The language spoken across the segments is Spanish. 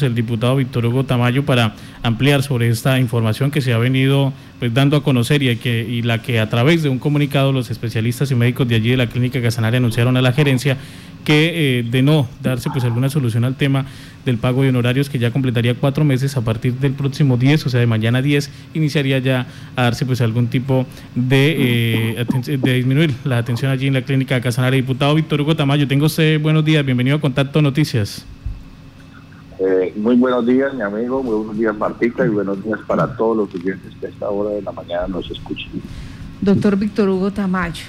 el diputado Víctor Hugo Tamayo para ampliar sobre esta información que se ha venido pues, dando a conocer y, que, la que a través de un comunicado los especialistas y médicos de allí de la clínica Casanare anunciaron a la gerencia que eh, de no darse pues alguna solución al tema del pago de honorarios que ya completaría cuatro meses a partir del próximo 10, o sea de mañana 10, iniciaría ya a darse pues algún tipo de, eh, de disminuir la atención allí en la clínica Casanare. Diputado Víctor Hugo Tamayo, tengo usted buenos días, bienvenido a Contacto Noticias. Eh, muy buenos días, mi amigo, muy buenos días, Martica, y buenos días para todos los clientes que a esta hora de la mañana nos escuchan. Doctor Víctor Hugo Tamayo,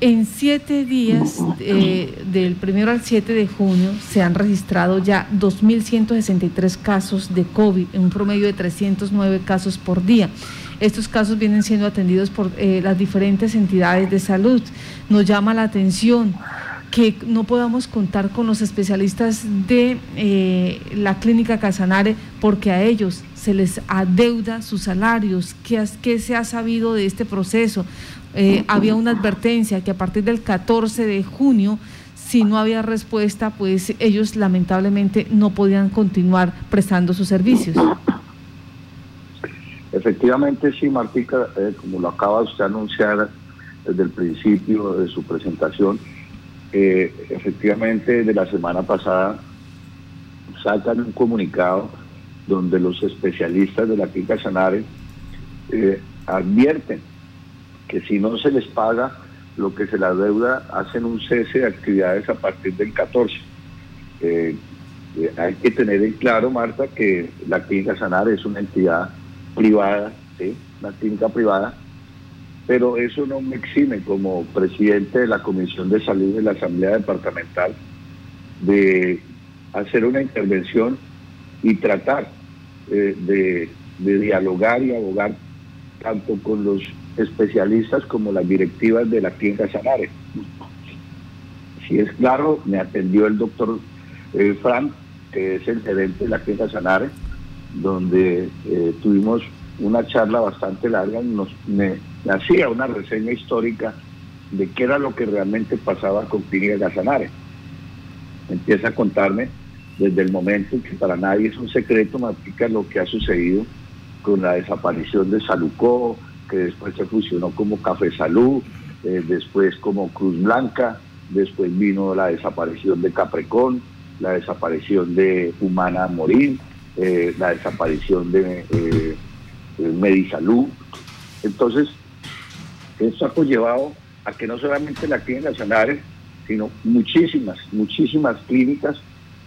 en siete días, eh, del primero al 7 de junio, se han registrado ya 2.163 casos de COVID, en un promedio de 309 casos por día. Estos casos vienen siendo atendidos por eh, las diferentes entidades de salud. Nos llama la atención que no podamos contar con los especialistas de eh, la clínica Casanare porque a ellos se les adeuda sus salarios. ¿Qué, qué se ha sabido de este proceso? Eh, había una advertencia que a partir del 14 de junio, si no había respuesta, pues ellos lamentablemente no podían continuar prestando sus servicios. Efectivamente, sí, Martica, eh, como lo acaba usted de anunciar desde el principio de su presentación, efectivamente de la semana pasada sacan un comunicado donde los especialistas de la clínica Sanare eh, advierten que si no se les paga lo que se la deuda, hacen un cese de actividades a partir del 14. Eh, eh, hay que tener en claro, Marta, que la clínica Sanare es una entidad privada, ¿sí? una clínica privada, pero eso no me exime como presidente de la Comisión de Salud de la Asamblea Departamental de hacer una intervención y tratar eh, de, dialogar y abogar tanto con los especialistas como las directivas de la clínica Sanare. Si es claro, me atendió el doctor eh, Frank, que es el gerente de la clínica Sanare, donde eh, tuvimos una charla bastante larga, nos, me, hacía una reseña histórica de qué era lo que realmente pasaba con Clínica Casanare. Empieza a contarme desde el momento que para nadie es un secreto, Matica, lo que ha sucedido con la desaparición de Salucó, que después se fusionó como Café Salud, eh, después como Cruz Blanca, después vino la desaparición de Caprecón, la desaparición de Humana Morín, eh, la desaparición de eh, Medisalud. Entonces, esto ha conllevado a que no solamente la clínica Sanare, sino muchísimas, muchísimas clínicas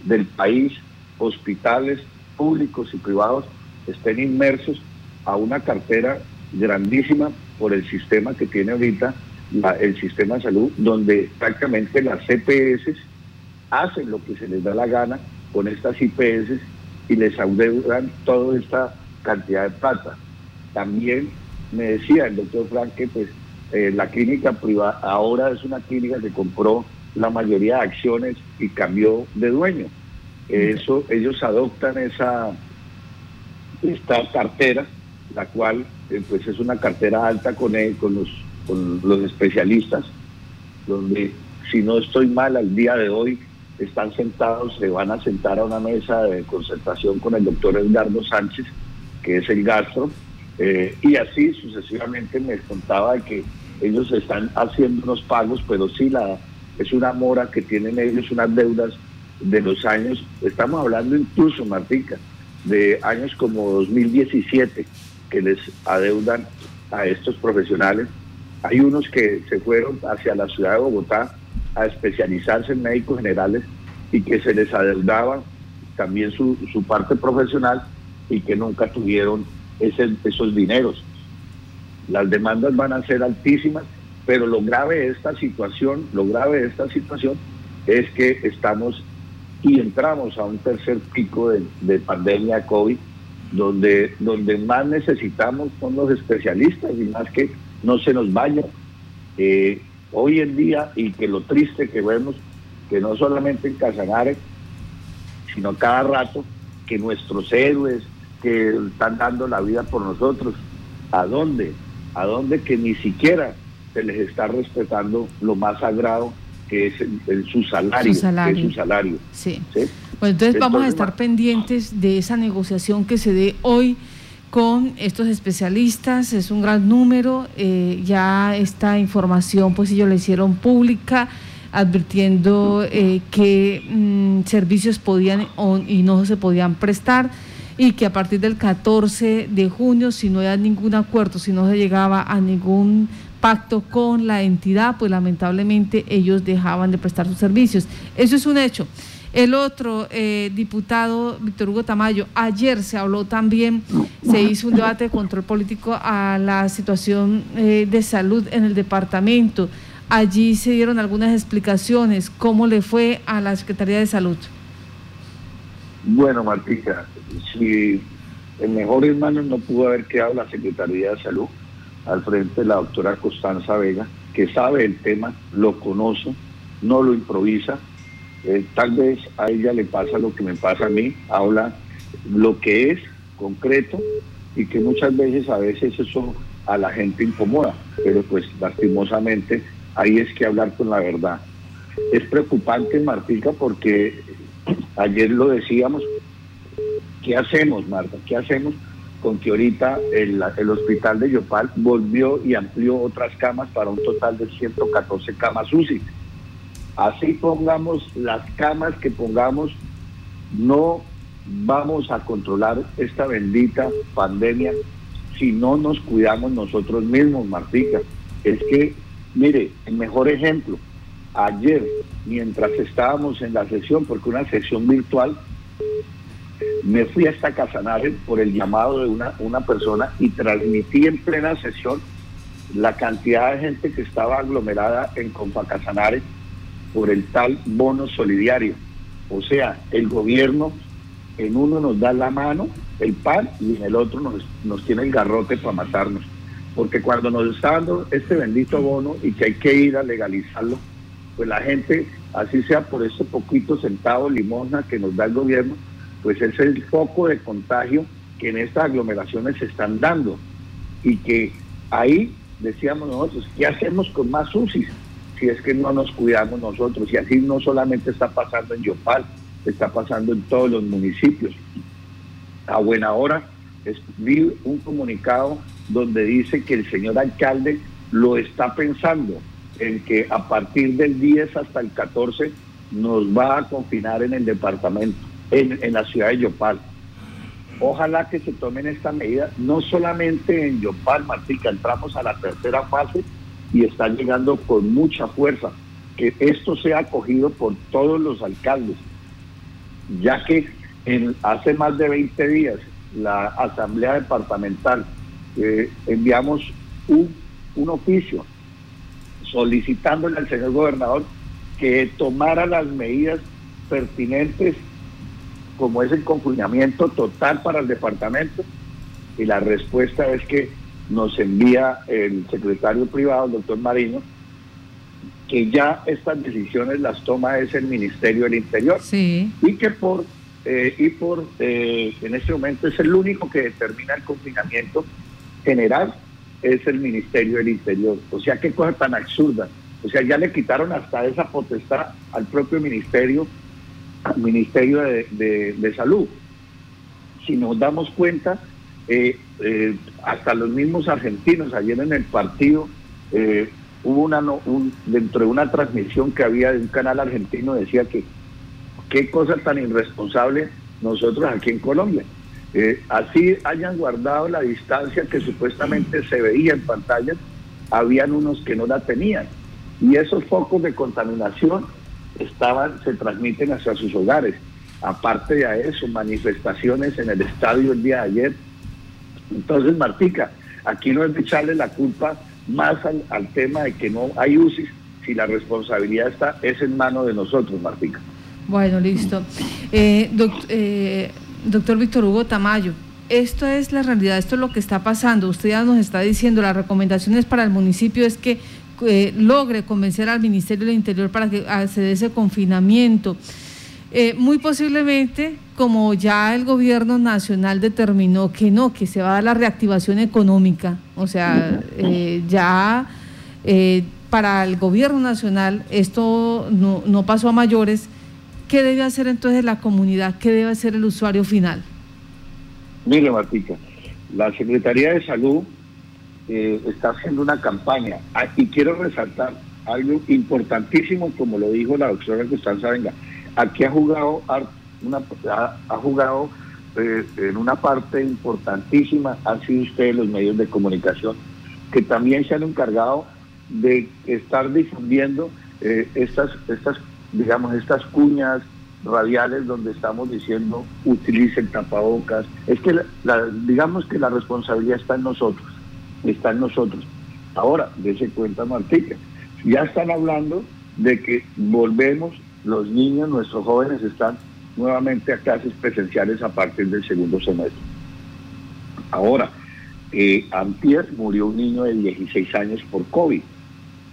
del país, hospitales públicos y privados, estén inmersos a una cartera grandísima por el sistema que tiene ahorita el sistema de salud, donde prácticamente las CPS hacen lo que se les da la gana con estas IPS y les adeudan toda esta cantidad de plata. También me decía el doctor Frank que pues eh, la clínica privada ahora es una clínica que compró la mayoría de acciones y cambió de dueño. Eso, ellos adoptan esa esta cartera, la cual eh, pues es una cartera alta con, con, los, con los especialistas, donde si no estoy mal al día de hoy están sentados, se van a sentar a una mesa de concertación con el doctor Edgardo Sánchez, que es el gastro, eh, y así sucesivamente me contaba que ellos están haciendo unos pagos, pero sí la, es una mora que tienen ellos, unas deudas de los años, estamos hablando incluso, Martica, de años como 2017 que les adeudan a estos profesionales. Hay unos que se fueron hacia la ciudad de Bogotá a especializarse en médicos generales y que se les adeudaba también su, su parte profesional y que nunca tuvieron ese, esos dineros. Las demandas van a ser altísimas, pero lo grave de esta situación, lo grave de esta situación es que estamos y entramos a un tercer pico de, pandemia COVID, donde, donde más necesitamos son los especialistas y más que no se nos vayan. Eh, hoy en día, y que lo triste que vemos, que no solamente en Casanare, sino cada rato, que nuestros héroes, que están dando la vida por nosotros. ¿A dónde? ¿A dónde que ni siquiera se les está respetando lo más sagrado que es su salario. Su salario. su salario. Sí. Bueno, entonces, vamos a estar pendientes de esa negociación que se dé hoy con estos especialistas, es un gran número, eh, ya esta información pues ellos la hicieron pública advirtiendo eh, qué mm, servicios podían y no se podían prestar y que a partir del 14 de junio, si no había ningún acuerdo, si no se llegaba a ningún pacto con la entidad, pues lamentablemente ellos dejaban de prestar sus servicios. Eso es un hecho. El otro eh, diputado, Víctor Hugo Tamayo, ayer se habló también, se hizo un debate de control político a la situación eh, de salud en el departamento. Allí se dieron algunas explicaciones. ¿Cómo le fue a la Secretaría de Salud? Bueno, Martica, si el mejor hermano no pudo haber quedado la Secretaría de Salud al frente de la doctora Constanza Vega, que sabe el tema, lo conoce, no lo improvisa. Eh, tal vez a ella le pasa lo que me pasa a mí, habla lo que es concreto y que muchas veces a veces eso a la gente incomoda, pero pues lastimosamente ahí es que hablar con la verdad. Es preocupante, Martica, porque ayer lo decíamos, ¿qué hacemos, Marta? ¿Qué hacemos con que ahorita el, hospital de Yopal volvió y amplió otras camas para un total de 114 camas UCI? Así pongamos las camas que pongamos, no vamos a controlar esta bendita pandemia si no nos cuidamos nosotros mismos, Martica. Es que Mire, el mejor ejemplo, ayer, mientras estábamos en la sesión, porque una sesión virtual, me fui hasta Casanare por el llamado de una, una persona y transmití en plena sesión la cantidad de gente que estaba aglomerada en Casanare por el tal bono solidario. O sea, el gobierno en uno nos da la mano, el pan, y en el otro nos, nos tiene el garrote para matarnos porque cuando nos está dando este bendito bono y que hay que ir a legalizarlo, pues la gente, así sea por ese poquito centavo limosna que nos da el gobierno, pues es el foco de contagio que en estas aglomeraciones se están dando. Y que ahí decíamos nosotros, ¿qué hacemos con más UCI? Si es que no nos cuidamos nosotros. Y así no solamente está pasando en Yopal, está pasando en todos los municipios. A buena hora, vi un comunicado donde dice que el señor alcalde lo está pensando en que a partir del 10 hasta el 14 nos va a confinar en el departamento, en, la ciudad de Yopal. Ojalá que se tomen esta medida, no solamente en Yopal, Martica, entramos a la tercera fase y está llegando con mucha fuerza, que esto sea acogido por todos los alcaldes, ya que en, hace más de 20 días la Asamblea Departamental eh, enviamos un, un oficio solicitándole al señor gobernador que tomara las medidas pertinentes como es el confinamiento total para el departamento y la respuesta es que nos envía el secretario privado, el doctor Marino, que ya estas decisiones las toma es el Ministerio del Interior. Y que por eh, y por eh, en este momento es el único que determina el confinamiento general es el Ministerio del Interior. O sea, qué cosa tan absurda. O sea, ya le quitaron hasta esa potestad al propio Ministerio, al Ministerio de, Salud. Si nos damos cuenta, eh, eh, hasta los mismos argentinos, ayer en el partido, eh, hubo una, un, dentro de una transmisión que había de un canal argentino, decía que qué cosa tan irresponsable nosotros aquí en Colombia. Eh, así hayan guardado la distancia que supuestamente se veía en pantalla, habían unos que no la tenían. Y esos focos de contaminación estaban, se transmiten hacia sus hogares. Aparte de eso, manifestaciones en el estadio el día de ayer. Entonces, Martica, aquí no es de echarle la culpa más al, tema de que no hay UCI, si la responsabilidad está, es en manos de nosotros, Martica. Bueno, listo. Eh, eh doctor Víctor Hugo Tamayo, esto es la realidad, esto es lo que está pasando. Usted ya nos está diciendo, las recomendaciones para el municipio es que eh, logre convencer al Ministerio del Interior para que se ese confinamiento. Eh, muy posiblemente, como ya el gobierno nacional determinó que no, que se va a dar la reactivación económica, o sea, eh, ya para el gobierno nacional esto no pasó a mayores, ¿qué debe hacer entonces la comunidad? ¿Qué debe hacer el usuario final? Mire, Martica, la Secretaría de Salud eh, está haciendo una campaña ah, y quiero resaltar algo importantísimo, como lo dijo la doctora Constanza Venga. Aquí ha jugado, una, ha, jugado eh, en una parte importantísima, han sido ustedes los medios de comunicación, que también se han encargado de estar difundiendo eh, estas, estas, digamos, estas cuñas radiales donde estamos diciendo utilicen tapabocas. Es que digamos que la responsabilidad está en nosotros, está en nosotros. Ahora, dése cuenta Martica, ya están hablando de que volvemos, los niños, nuestros jóvenes están nuevamente a clases presenciales a partir del segundo semestre. Ahora, eh, Antier murió un niño de 16 años por COVID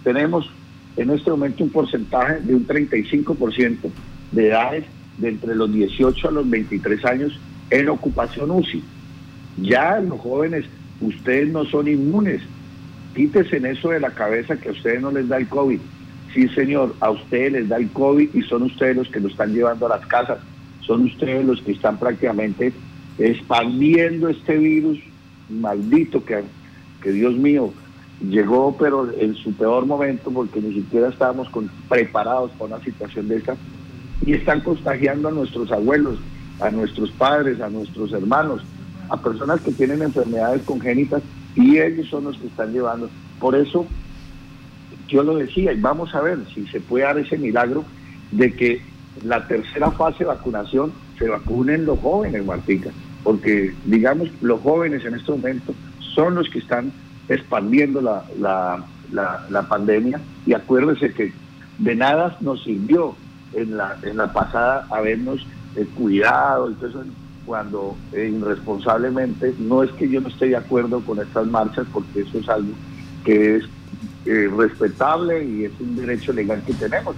tenemos en este momento un porcentaje de un 35% de edades de entre los 18 a los 23 años en ocupación UCI. Ya los jóvenes, ustedes no son inmunes. Quítese en eso de la cabeza que a ustedes no les da el COVID. Sí, señor, a ustedes les da el COVID y son ustedes los que lo están llevando a las casas. Son ustedes los que están prácticamente expandiendo este virus maldito que, que Dios mío, llegó pero en su peor momento porque ni siquiera estábamos preparados para una situación de esta y están contagiando a nuestros abuelos, a nuestros padres, a nuestros hermanos, a personas que tienen enfermedades congénitas y ellos son los que están llevando. Por eso yo lo decía y vamos a ver si se puede dar ese milagro de que la tercera fase de vacunación se vacunen los jóvenes, Martica, porque digamos los jóvenes en este momento son los que están expandiendo la, la, la, pandemia y acuérdese que de nada nos sirvió en la, en la pasada habernos eh, cuidado, entonces cuando eh, irresponsablemente, no es que yo no esté de acuerdo con estas marchas, porque eso es algo que es eh, respetable y es un derecho legal que tenemos,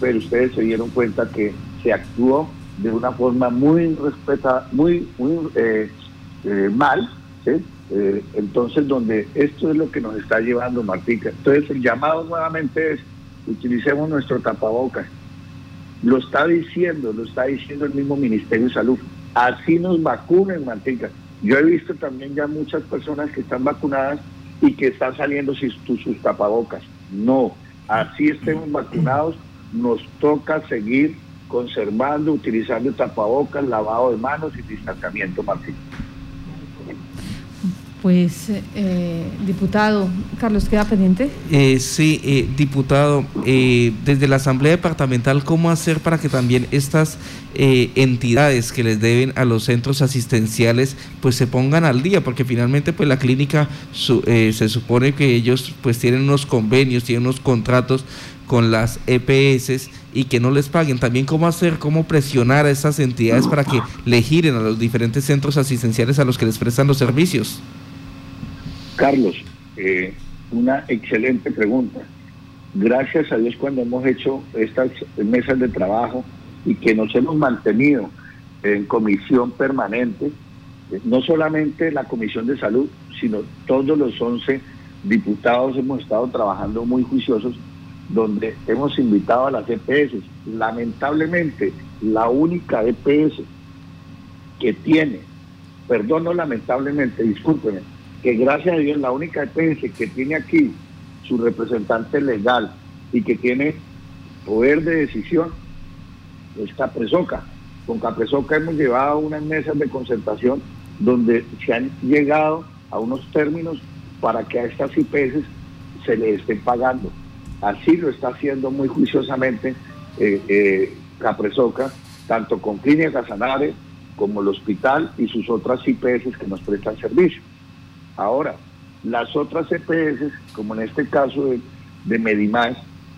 pero ustedes se dieron cuenta que se actuó de una forma muy respeta, muy, muy mal, ¿sí? Eh, entonces, donde esto es lo que nos está llevando, Martica. Entonces, el llamado nuevamente es, utilicemos nuestro tapabocas. Lo está diciendo, lo está diciendo el mismo Ministerio de Salud. Así nos vacunen, Martica. Yo he visto también ya muchas personas que están vacunadas y que están saliendo sin sus tapabocas. No, así estemos vacunados, nos toca seguir conservando, utilizando tapabocas, lavado de manos y distanciamiento, Martín. Pues, eh, diputado, Carlos, ¿queda pendiente? Eh, sí, eh, diputado, eh, desde la Asamblea Departamental, ¿cómo hacer para que también estas entidades que les deben a los centros asistenciales, pues se pongan al día? Porque finalmente, pues la clínica se supone que ellos pues tienen unos convenios, tienen unos contratos con las EPS y que no les paguen. También cómo hacer, cómo presionar a esas entidades para que le giren a los diferentes centros asistenciales a los que les prestan los servicios. Carlos, eh, una excelente pregunta. Gracias a Dios cuando hemos hecho estas mesas de trabajo y que nos hemos mantenido en comisión permanente, eh, no solamente la Comisión de Salud, sino todos los 11 diputados hemos estado trabajando muy juiciosos, donde hemos invitado a las EPS. Lamentablemente, la única EPS que tiene, perdón, no lamentablemente, discúlpenme, que gracias a Dios la única EPS que tiene aquí su representante legal y que tiene poder de decisión es Capresoca. Con Capresoca hemos llevado unas mesas de concertación donde se han llegado a unos términos para que a estas IPS se les estén pagando. Así lo está haciendo muy juiciosamente eh, eh, Capresoca, tanto con Clínica Casanare como el hospital y sus otras IPS que nos prestan servicio. Ahora, las otras EPS, como en este caso de, de Medimás,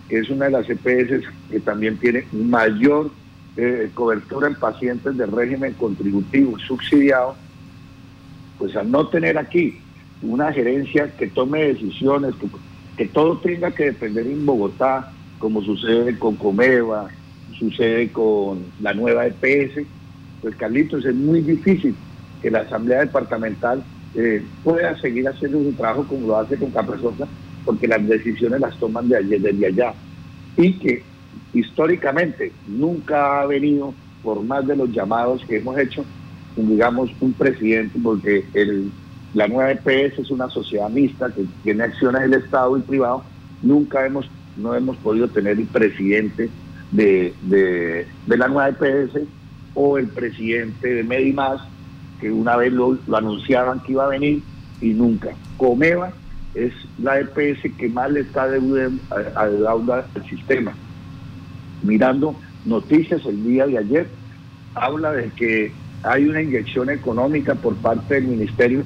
es una de las EPS que también tiene mayor eh, cobertura en pacientes de régimen contributivo subsidiado, pues al no tener aquí una gerencia que tome decisiones, que, que todo tenga que depender en Bogotá, como sucede con Comeva, sucede con la nueva EPS, pues Carlitos, es muy difícil que la Asamblea Departamental eh, pueda seguir haciendo su trabajo como lo hace con Capresosa porque las decisiones las toman de allí, desde allá. Y que históricamente nunca ha venido, por más de los llamados que hemos hecho, digamos, un presidente, porque el, la nueva EPS es una sociedad mixta que tiene acciones del Estado y privado, nunca hemos, no hemos podido tener el presidente de, de, la nueva EPS o el presidente de Medimás, que una vez lo, anunciaban que iba a venir y nunca. Comeva es la EPS que más le está deudando al sistema. Mirando noticias el día de ayer, habla de que hay una inyección económica por parte del Ministerio,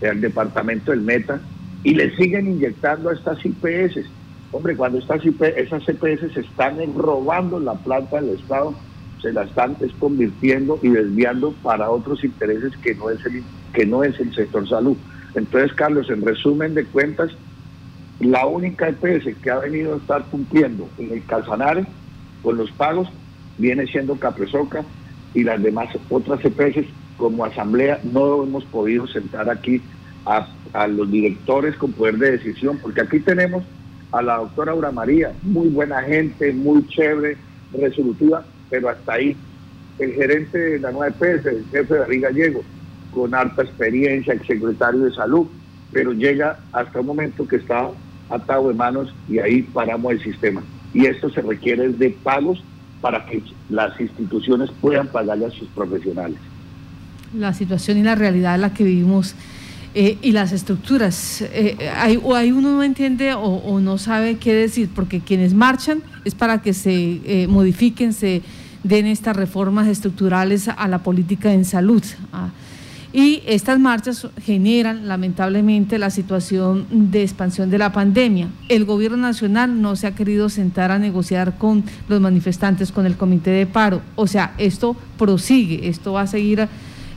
del Departamento del Meta, y le siguen inyectando a estas IPS. Hombre, cuando estas esas IPS se están robando la planta del Estado, se la están convirtiendo y desviando para otros intereses que no es el, que no es el sector salud. Entonces, Carlos, en resumen de cuentas, la única EPS que ha venido a estar cumpliendo en el Calzanares con los pagos viene siendo Capresoca y las demás otras EPS como asamblea no hemos podido sentar aquí a, los directores con poder de decisión, porque aquí tenemos a la doctora Aura María, muy buena gente, muy chévere, resolutiva, pero hasta ahí. El gerente de la nueva EPS, el jefe de David Gallego, con alta experiencia, el secretario de salud, pero llega hasta un momento que está atado de manos y ahí paramos el sistema. Y esto se requiere de pagos para que las instituciones puedan pagarle a sus profesionales. La situación y la realidad en la que vivimos eh, y las estructuras, eh, hay, o hay uno no entiende o, no sabe qué decir, porque quienes marchan es para que se eh, modifiquen, se den estas reformas estructurales a la política en salud. Ah, y estas marchas generan lamentablemente la situación de expansión de la pandemia. El gobierno nacional no se ha querido sentar a negociar con los manifestantes, con el comité de paro. O sea, esto prosigue, esto va a seguir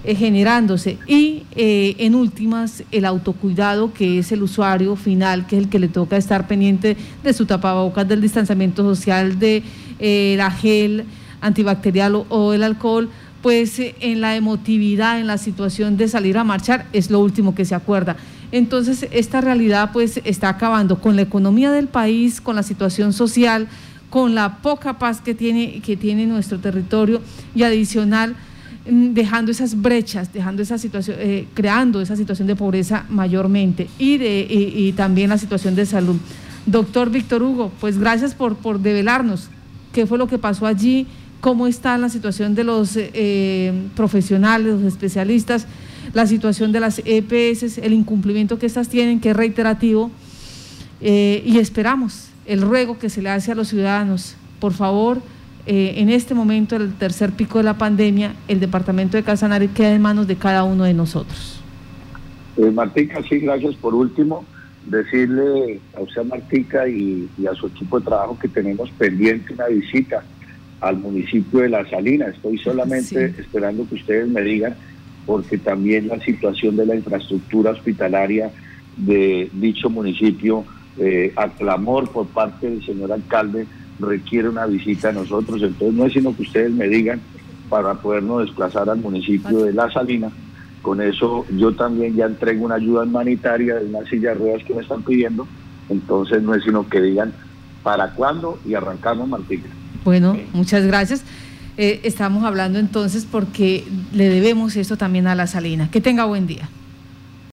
eh, generándose. Y eh, en últimas, el autocuidado, que es el usuario final, que es el que le toca estar pendiente de su tapabocas, del distanciamiento social, de eh, la gel antibacterial o el alcohol pues en la emotividad, en la situación de salir a marchar, es lo último que se acuerda. Entonces, esta realidad pues está acabando con la economía del país, con la situación social, con la poca paz que tiene, que tiene nuestro territorio y adicional dejando esas brechas, dejando esa situación, eh, creando esa situación de pobreza mayormente y, de, y, también la situación de salud. Doctor Víctor Hugo, pues gracias por, por develarnos qué fue lo que pasó allí, cómo está la situación de los eh, profesionales, los especialistas, la situación de las EPS, el incumplimiento que estas tienen, que es reiterativo, eh, y esperamos el ruego que se le hace a los ciudadanos, por favor, eh, en este momento, el tercer pico de la pandemia, el departamento de Casanare queda en manos de cada uno de nosotros. Martica, sí, gracias. Por último, decirle a usted, Martica, y, y a su equipo de trabajo que tenemos pendiente una visita al municipio de La Salina. Estoy solamente esperando que ustedes me digan, porque también la situación de la infraestructura hospitalaria de dicho municipio, eh, a clamor por parte del señor alcalde, requiere una visita a nosotros. Entonces no es sino que ustedes me digan para podernos desplazar al municipio de La Salina. Con eso yo también ya entrego una ayuda humanitaria de una silla de ruedas que me están pidiendo. Entonces no es sino que digan para cuándo y arrancamos Martín. Bueno, muchas gracias. Eh, estamos hablando entonces porque le debemos esto también a la Salina. Que tenga buen día.